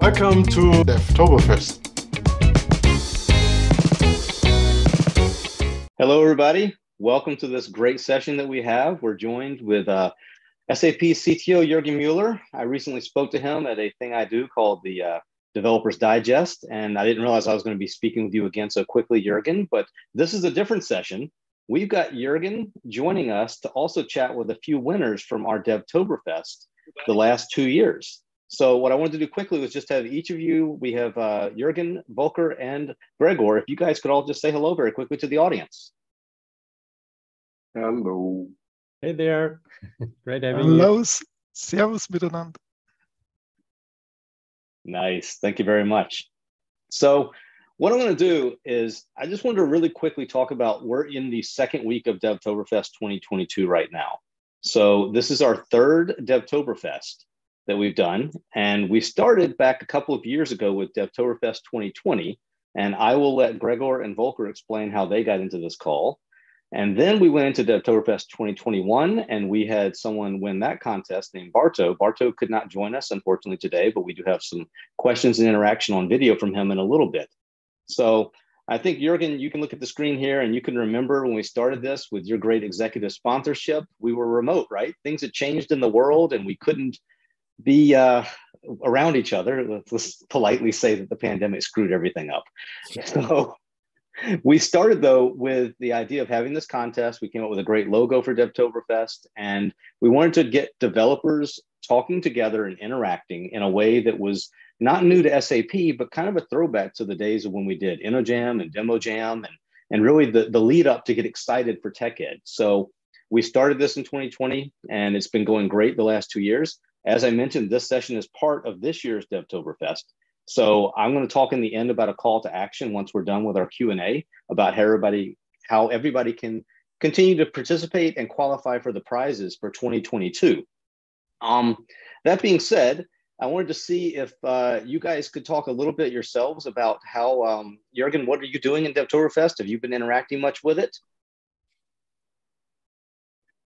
Welcome to Devtoberfest. Hello, everybody. Welcome to this great session that we have. We're joined with uh, SAP CTO Jurgen Mueller. I recently spoke to him at a thing I do called the uh, Developers Digest, and I didn't realize I was going to be speaking with you again so quickly, Jurgen. But this is a different session. We've got Jurgen joining us to also chat with a few winners from our Devtoberfest the last two years. So what I wanted to do quickly was just have each of you, we have uh, Jurgen, Volker, and Gregor, if you guys could all just say hello very quickly to the audience. Hello. Hey there. Great having Hello. you. Servus miteinander. Nice. Thank you very much. So what I'm going to do is I just wanted to really quickly talk about we're in the second week of Devtoberfest 2022 right now. So this is our third Devtoberfest that we've done. And we started back a couple of years ago with Devtoberfest 2020. And I will let Gregor and Volker explain how they got into this call. And then we went into Devtoberfest 2021 and we had someone win that contest named Barto. Barto could not join us, unfortunately, today, but we do have some questions and interaction on video from him in a little bit. So I think Jurgen, you can look at the screen here and you can remember when we started this with your great executive sponsorship, we were remote, right? Things had changed in the world and we couldn't be uh, around each other. Let's politely say that the pandemic screwed everything up. So we started though with the idea of having this contest. We came up with a great logo for Devtoberfest, and we wanted to get developers talking together and interacting in a way that was not new to SAP, but kind of a throwback to the days of when we did InnoJam and DemoJam and, and really the, the lead up to get excited for Tech Ed. So we started this in 2020 and it's been going great the last two years. As I mentioned, this session is part of this year's Devtoberfest. So I'm going to talk in the end about a call to action once we're done with our Q&A about how everybody, how everybody can continue to participate and qualify for the prizes for 2022. Um, that being said, I wanted to see if uh, you guys could talk a little bit yourselves about how, um, Jurgen, what are you doing in Devtoberfest? Have you been interacting much with it?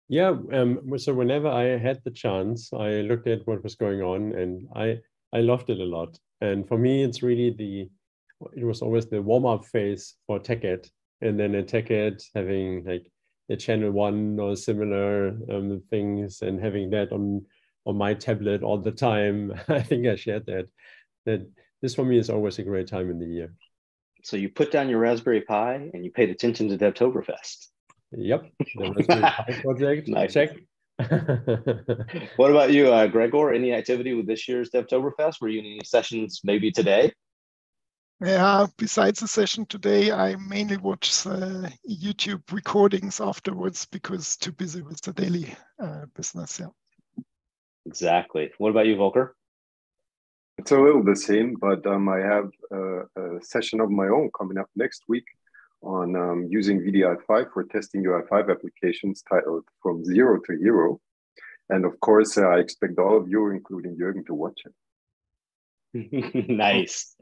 Yeah, um, so whenever I had the chance, I looked at what was going on and I, I loved it a lot. And for me, it's really the, it was always the warm up phase for TechEd. And then at TechEd, having like a channel one or similar um, things and having that on on my tablet all the time. I think I shared that. That this for me is always a great time in the year. So you put down your Raspberry Pi and you paid attention to Devtoberfest. Yep, the Raspberry Pi project. Nice. Check. what about you, uh, Gregor? Any activity with this year's Devtoberfest? Were you in any sessions maybe today? Yeah, besides the session today, I mainly watch the YouTube recordings afterwards because too busy with the daily uh, business. Yeah. Exactly. What about you, Volker? It's a little the same, but um, I have a, a, session of my own coming up next week on um, using wdi5 for testing UI5 applications titled From Zero to Hero. And of course, uh, I expect all of you, including Jürgen, to watch it. nice.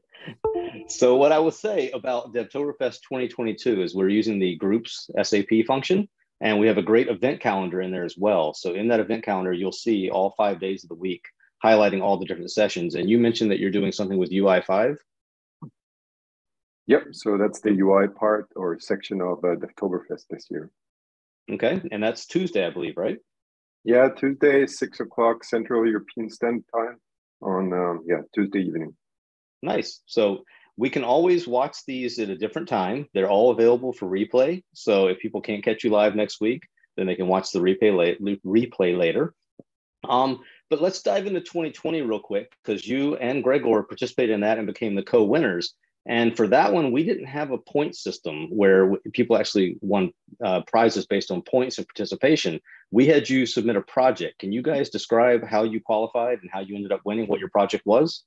So what I will say about Devtoberfest 2022 is we're using the groups SAP function and we have a great event calendar in there as well. So in that event calendar, you'll see all five days of the week highlighting all the different sessions. And you mentioned that you're doing something with UI5. Yep. So that's the UI part or section of uh, Devtoberfest this year. Okay. And that's Tuesday, I believe, right? Yeah, Tuesday, six o'clock Central European Standard Time on, um, yeah, Tuesday evening. Nice. So we can always watch these at a different time. They're all available for replay. So if people can't catch you live next week, then they can watch the replay, replay later. Um, but let's dive into 2020 real quick because you and Gregor participated in that and became the co-winners. And for that one, we didn't have a point system where people actually won uh, prizes based on points of participation. We had you submit a project. Can you guys describe how you qualified and how you ended up winning what your project was?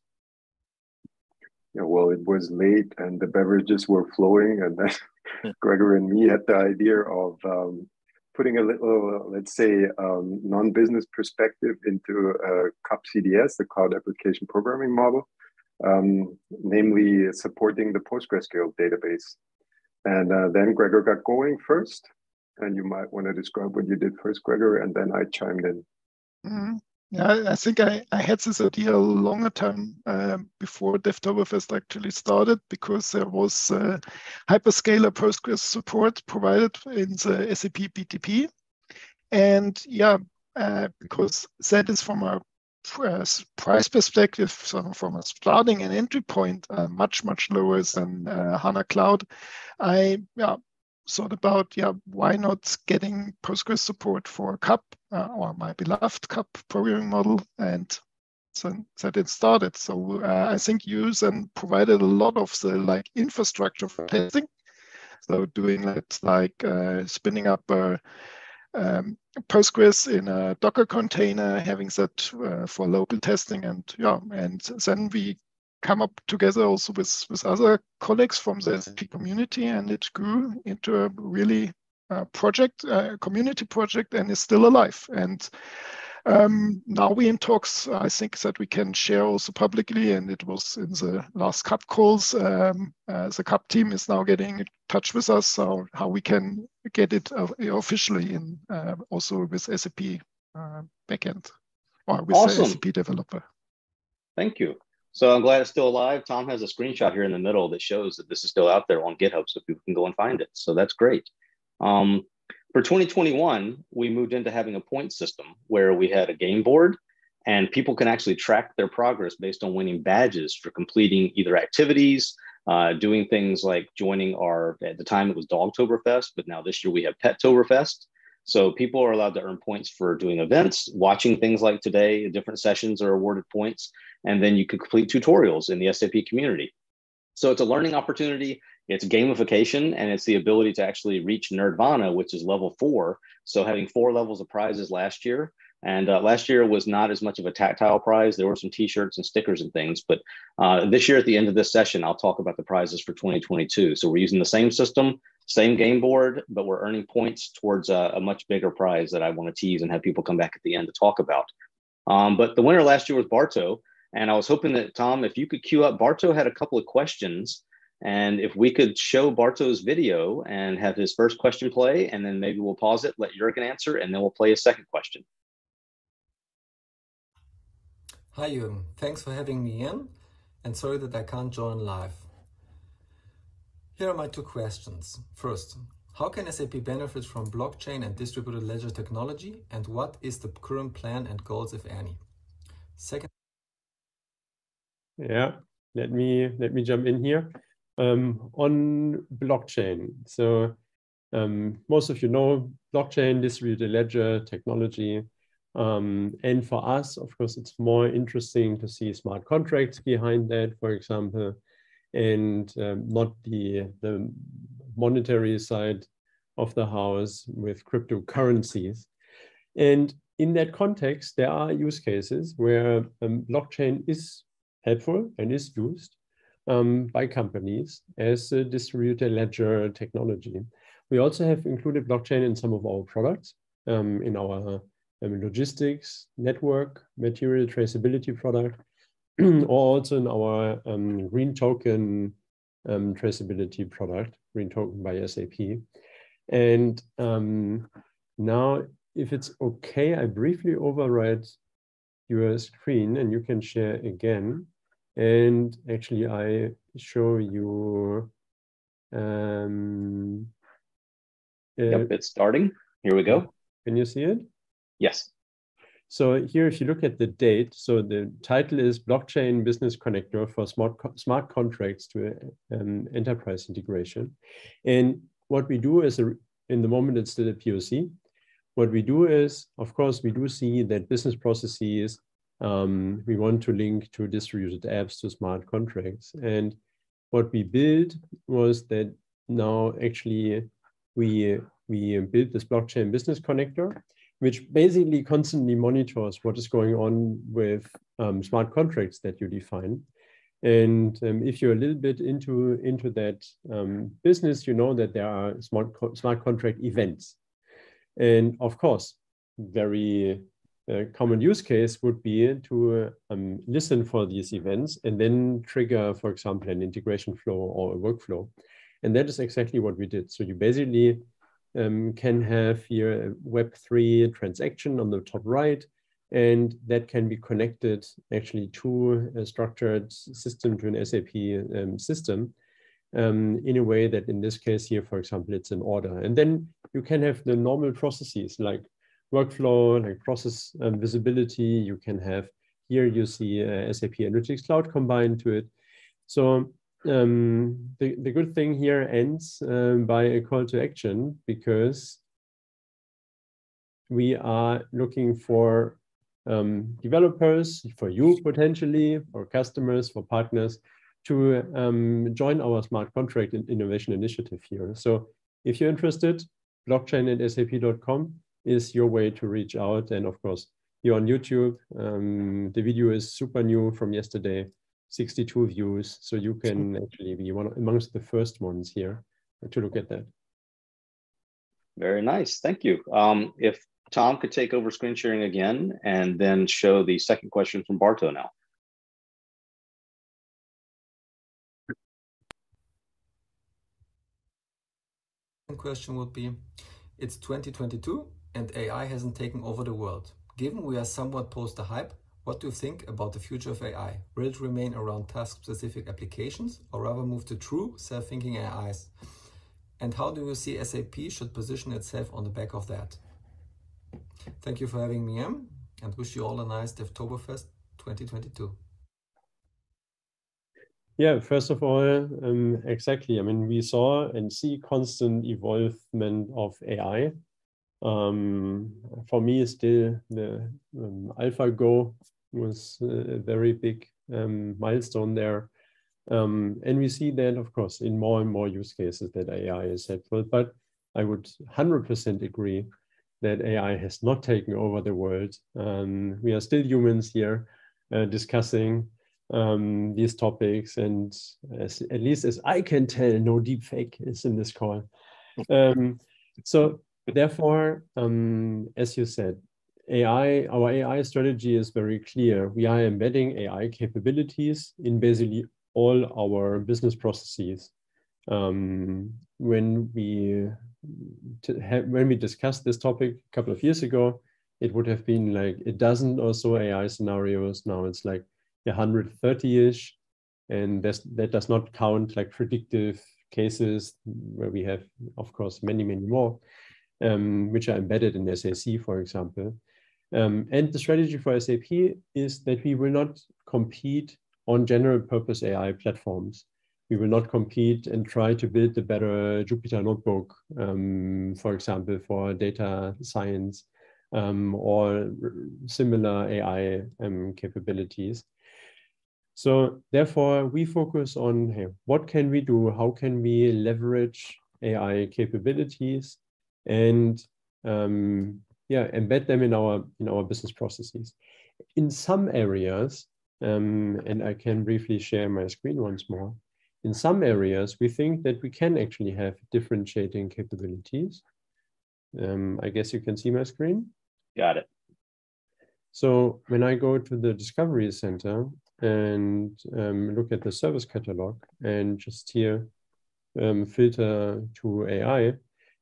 Yeah, well, it was late and the beverages were flowing, and then Gregor and me had the idea of um, putting a little, let's say, um, non-business perspective into uh, CAP CDS, the Cloud Application Programming Model, um, namely supporting the PostgreSQL database. And uh, then Gregor got going first, and you might want to describe what you did first, Gregor, and then I chimed in. Mm-hmm. yeah, I think I, I had this idea a longer time uh, before DevToberfest actually started because there was uh, hyperscaler Postgres support provided in the SAP BTP. And yeah, uh, because that is from a price perspective, so from a starting and entry point, uh, much, much lower than uh, HANA Cloud. I yeah, thought about, yeah, why not getting Postgres support for CAP uh, or my beloved CAP programming model and so that it started. So uh, I think you then provided a lot of the like infrastructure for testing. So doing that like uh, spinning up a um, Postgres in a Docker container, having that uh, for local testing, and yeah, and then we come up together also with with other colleagues from the SAP community, and it grew into a really uh, project, uh, community project, and is still alive. And um, now we in talks, I think that we can share also publicly, and it was in the last CAP calls. Um, uh, the CAP team is now getting in touch with us, so how we can get it uh, officially in uh, also with SAP uh, backend or with awesome. the SAP developer. Thank you. So I'm glad it's still alive. Tom has a screenshot here in the middle that shows that this is still out there on GitHub, so people can go and find it. So that's great. Um, for 2021, we moved into having a point system where we had a game board and people can actually track their progress based on winning badges for completing either activities, uh, doing things like joining our, at the time it was Dogtoberfest, but now this year we have Pettoberfest. So people are allowed to earn points for doing events, watching things like today, different sessions are awarded points, and then you can complete tutorials in the SAP community. So it's a learning opportunity. It's gamification and it's the ability to actually reach nirvana which is level four. So having four levels of prizes last year. And uh, last year was not as much of a tactile prize. There were some T-shirts and stickers and things. But uh, this year, at the end of this session, I'll talk about the prizes for 2022. So we're using the same system, same game board, but we're earning points towards a, a much bigger prize that I want to tease and have people come back at the end to talk about. Um, but the winner last year was Barto. And I was hoping that, Tom, if you could queue up, Barto had a couple of questions and if we could show Barto's video and have his first question play, and then maybe we'll pause it, let Jurgen answer, and then we'll play a second question. Hi, Jürgen. Thanks for having me in, and sorry that I can't join live. Here are my two questions. First, how can SAP benefit from blockchain and distributed ledger technology, and what is the current plan and goals, if any? Second. Yeah, let me let me jump in here um, on blockchain. So um, most of you know blockchain, distributed ledger technology. Um, and for us, of course, it's more interesting to see smart contracts behind that, for example, and um, not the, the monetary side of the house with cryptocurrencies. And in that context, there are use cases where um, blockchain is helpful and is used um, by companies as a distributed ledger technology. We also have included blockchain in some of our products, um, in our um, logistics, network, material traceability product, or also in our um, green token um, traceability product, green token by SAP. And um, now, if it's okay, I briefly override your screen and you can share again. And actually, I show you. Um, uh, yep, it's starting. Here we go. Can you see it? Yes. So here, if you look at the date, so the title is Blockchain Business Connector for Smart, smart Contracts to um, Enterprise Integration. And what we do is, a, in the moment, it's still a POC. What we do is, of course, we do see that business processes um, we want to link to distributed apps to smart contracts. And what we built was that now actually we, we built this blockchain business connector, which basically constantly monitors what is going on with um, smart contracts that you define. And um, if you're a little bit into, into that um, business, you know that there are smart, co smart contract events. And of course, very a common use case would be to um, listen for these events and then trigger, for example, an integration flow or a workflow. And that is exactly what we did. So you basically um, can have here a Web3 transaction on the top right, and that can be connected actually to a structured system, to an SAP um, system um, in a way that in this case here, for example, it's an order. And then you can have the normal processes like workflow, like process um, visibility. You can have here you see uh, SAP Analytics Cloud combined to it. So um, the, the good thing here ends um, by a call to action because we are looking for um, developers, for you potentially, for customers, for partners to um, join our smart contract innovation initiative here. So if you're interested, blockchain at sap.com is your way to reach out. And of course, you're on YouTube. Um, the video is super new from yesterday, 62 views. So you can actually be one amongst the first ones here to look at that. Very nice. Thank you. Um, if Tom could take over screen sharing again and then show the second question from Barto now. question would be, it's 2022 and AI hasn't taken over the world. Given we are somewhat post the hype, what do you think about the future of AI? Will it remain around task-specific applications or rather move to true self-thinking AIs? And how do you see SAP should position itself on the back of that? Thank you for having me in and wish you all a nice Devtoberfest 2022. Yeah, first of all, um, exactly. I mean, we saw and see constant evolvement of AI. Um, for me, still the um, AlphaGo was a very big um, milestone there. Um, and we see that, of course, in more and more use cases that AI is helpful. But I would 100% agree that AI has not taken over the world. Um, we are still humans here uh, discussing um, these topics. And as, at least as I can tell, no deep fake is in this call. Um, so therefore, um, as you said, AI, our AI strategy is very clear. We are embedding AI capabilities in basically all our business processes. Um, when we when we discussed this topic a couple of years ago, it would have been like a dozen or so AI scenarios. Now it's like 130-ish, and that does not count like predictive cases where we have, of course, many, many more, um, which are embedded in SAC, for example. Um, and the strategy for SAP is that we will not compete on general purpose AI platforms. We will not compete and try to build the better Jupyter notebook, um, for example, for data science um, or similar AI um, capabilities. So therefore, we focus on hey, what can we do? How can we leverage AI capabilities and um, yeah, embed them in our in our business processes. In some areas, um, and I can briefly share my screen once more. In some areas, we think that we can actually have differentiating capabilities. Um, I guess you can see my screen. Got it. So when I go to the Discovery Center, and um, look at the service catalog and just here um, filter to AI,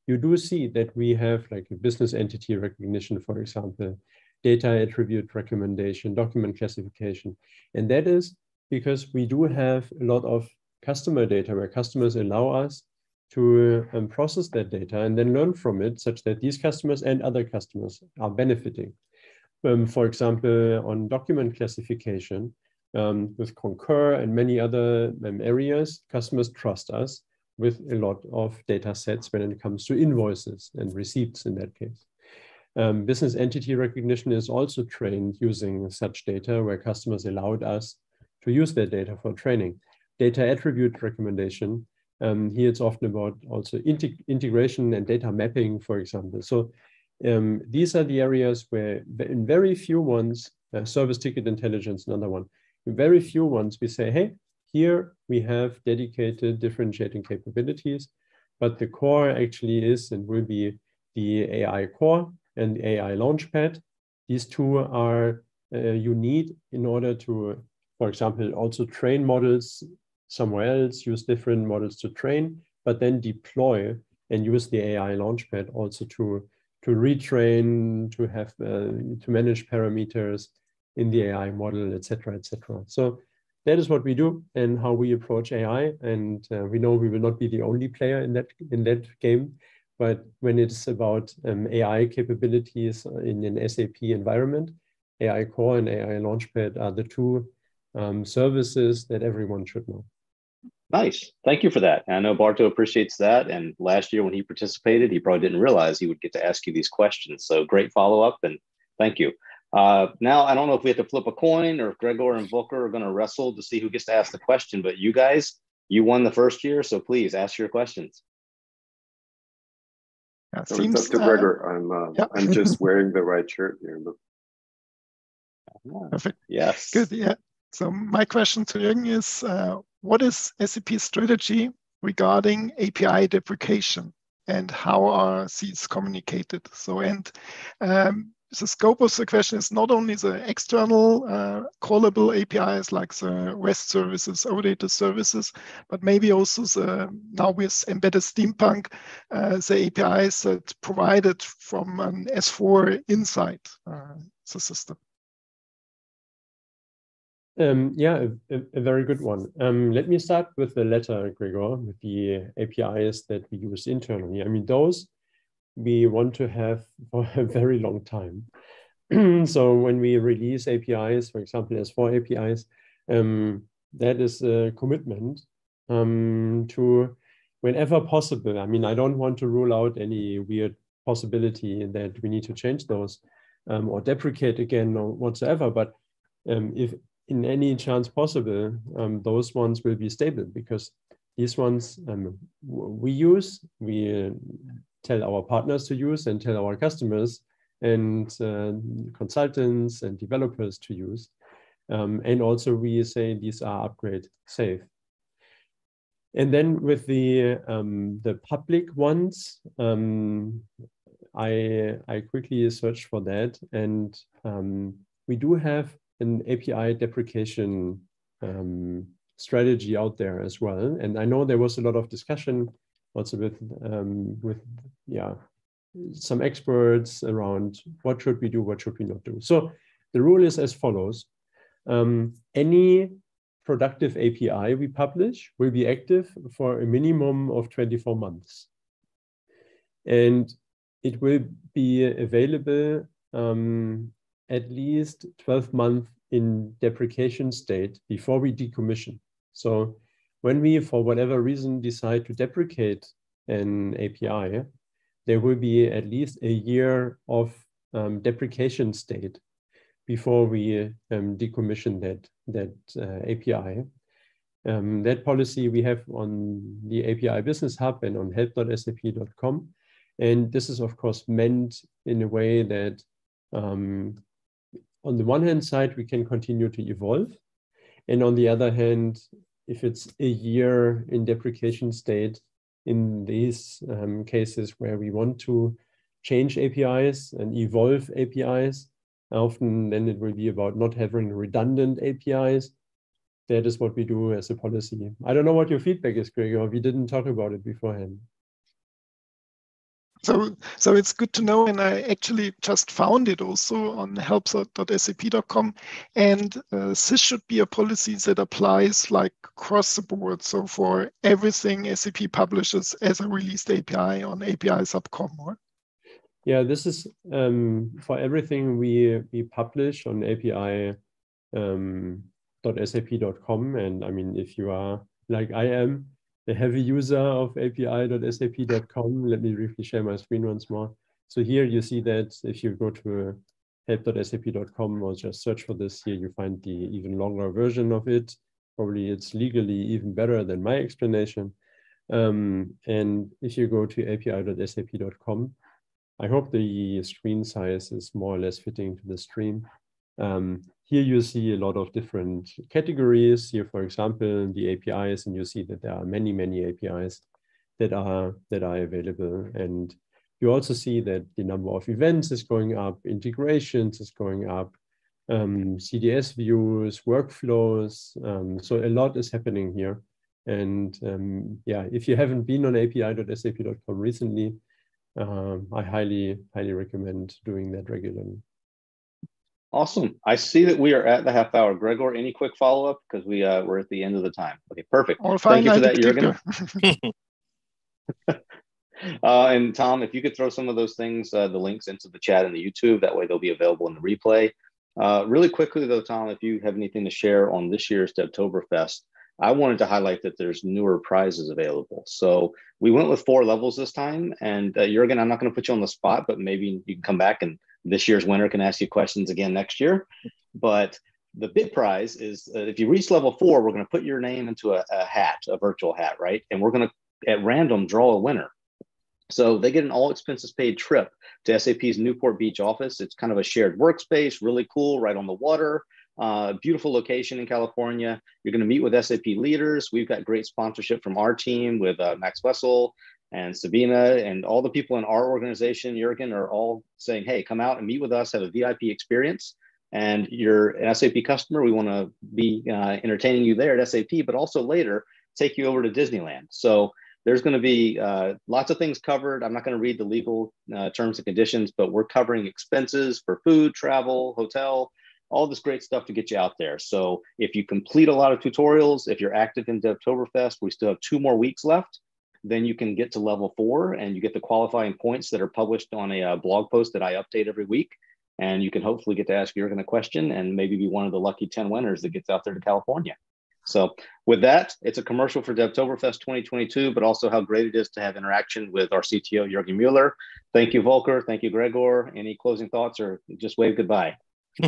you do see that we have like a business entity recognition, for example, data attribute recommendation, document classification. And that is because we do have a lot of customer data where customers allow us to um, process that data and then learn from it such that these customers and other customers are benefiting. Um, for example, on document classification, um, with Concur and many other um, areas, customers trust us with a lot of data sets when it comes to invoices and receipts in that case. Um, business entity recognition is also trained using such data where customers allowed us to use their data for training. Data attribute recommendation, um, here it's often about also integ integration and data mapping, for example. So um, these are the areas where in very few ones, uh, service ticket intelligence, another one, in very few ones, we say, hey, here we have dedicated differentiating capabilities, but the core actually is and will be the AI core and the AI launchpad. These two are uh, you need in order to, for example, also train models somewhere else, use different models to train, but then deploy and use the AI launchpad also to, to retrain, to have uh, to manage parameters in the AI model, etc., etc. So that is what we do and how we approach AI. And uh, we know we will not be the only player in that in that game. But when it's about um, AI capabilities in an SAP environment, AI Core and AI Launchpad are the two um, services that everyone should know. Nice. Thank you for that. I know Barto appreciates that. And last year when he participated, he probably didn't realize he would get to ask you these questions. So great follow up and thank you. Uh, now, I don't know if we have to flip a coin or if Gregor and Volker are going to wrestle to see who gets to ask the question, but you guys, you won the first year. So please ask your questions. Yeah, so seems, it's up to uh, Gregor. I'm, uh, yeah. I'm just wearing the right shirt here. But... Perfect. Yes. Good. Yeah. So my question to Jürgen is, uh, what is SAP's strategy regarding API deprecation and how are these communicated? So, and um, the scope of the question is not only the external uh, callable APIs like the REST services, OData services, but maybe also the, now with embedded Steampunk, uh, the APIs that provided from an S4 inside uh, the system. Um, yeah, a, a, very good one. Um, let me start with the latter, Gregor, with the APIs that we use internally. I mean, those we want to have for a very long time. so when we release APIs, for example, S4 APIs, um, that is a commitment um, to whenever possible. I mean, I don't want to rule out any weird possibility that we need to change those um, or deprecate again or whatsoever. But um, if in any chance possible, um, those ones will be stable because these ones um, we use, we tell our partners to use and tell our customers and uh, consultants and developers to use. Um, and also we say these are upgrade safe. And then with the um, the public ones, um, I I quickly searched for that, and um, we do have an API deprecation um, strategy out there as well. And I know there was a lot of discussion also with um, with yeah some experts around what should we do, what should we not do. So the rule is as follows: um, any productive API we publish will be active for a minimum of 24 months, and it will be available um, at least 12 months in deprecation state before we decommission. So when we, for whatever reason, decide to deprecate an API, there will be at least a year of um, deprecation state before we um, decommission that, that uh, API. Um, that policy we have on the API Business Hub and on help.sap.com. And this is, of course, meant in a way that um, on the one hand side, we can continue to evolve. And on the other hand, if it's a year in deprecation state, in these um, cases where we want to change APIs and evolve APIs, often then it will be about not having redundant APIs. That is what we do as a policy. I don't know what your feedback is, Gregor. We didn't talk about it beforehand. So, so it's good to know, and I actually just found it also on help.sap.com. And uh, this should be a policy that applies like across the board. So for everything SAP publishes as a released API on api.sap.com, right? Yeah, this is um, for everything we we publish on API um. And I mean, if you are like I am, a heavy user of api.sap.com. Let me briefly share my screen once more. So here you see that if you go to help.sap.com or just search for this here, you find the even longer version of it. Probably it's legally even better than my explanation. Um, and if you go to api.sap.com, I hope the screen size is more or less fitting to the stream. Um, here you see a lot of different categories. Here, for example, the APIs, and you see that there are many, many APIs that are that are available. And you also see that the number of events is going up, integrations is going up, um, CDS views, workflows. Um, so a lot is happening here. And um, yeah, if you haven't been on api.sap.com recently, um, I highly, highly recommend doing that regularly. Awesome. I see that we are at the half hour. Gregor, any quick follow up because we uh, we're at the end of the time. Okay, perfect. Thank you for that, Jurgen. uh, and Tom, if you could throw some of those things, uh, the links into the chat and the YouTube, that way they'll be available in the replay. Uh, really quickly though, Tom, if you have anything to share on this year's Devtoberfest, I wanted to highlight that there's newer prizes available. So we went with four levels this time. And uh, Jurgen, I'm not going to put you on the spot, but maybe you can come back and this year's winner can ask you questions again next year. But the big prize is uh, if you reach level four, we're going to put your name into a, a hat, a virtual hat, right? And we're going to, at random, draw a winner. So they get an all expenses paid trip to SAP's Newport Beach office. It's kind of a shared workspace, really cool, right on the water. Uh, beautiful location in California. You're going to meet with SAP leaders. We've got great sponsorship from our team with uh, Max Wessel and Sabina and all the people in our organization, Jurgen, are all saying, hey, come out and meet with us, have a VIP experience. And you're an SAP customer. We want to be uh, entertaining you there at SAP, but also later take you over to Disneyland. So there's going to be uh, lots of things covered. I'm not going to read the legal uh, terms and conditions, but we're covering expenses for food, travel, hotel, all this great stuff to get you out there. So if you complete a lot of tutorials, if you're active in Devtoberfest, we still have two more weeks left. Then you can get to level four and you get the qualifying points that are published on a uh, blog post that I update every week. And you can hopefully get to ask Jurgen a question and maybe be one of the lucky 10 winners that gets out there to California. So with that, it's a commercial for Devtoberfest 2022, but also how great it is to have interaction with our CTO, Jurgen Mueller. Thank you, Volker. Thank you, Gregor. Any closing thoughts or just wave goodbye?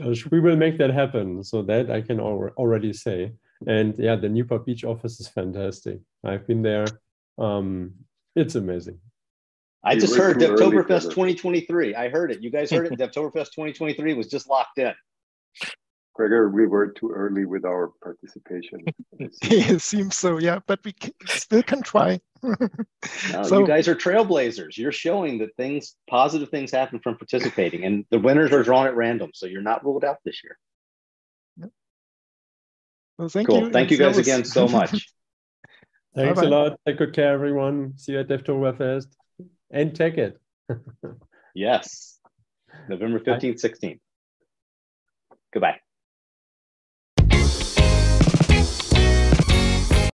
Uh, we will make that happen. So that I can already say. And yeah, the Newport Beach office is fantastic. I've been there. Um, it's amazing. I just heard Devtoberfest 2023. I heard it. You guys heard it. Devtoberfest 2023 was just locked in. Gregor, we were too early with our participation. it seems so, yeah, but we can, still can try. no, so, you guys are trailblazers. You're showing that things, positive things happen from participating, and the winners are drawn at random, so you're not ruled out this year. Well, thank cool. you. Thank you guys was... again so much. Thanks Bye-bye. a lot. Take good care, everyone. See you at Devtoberfest and take it. yes, November 15th, 16th. Goodbye.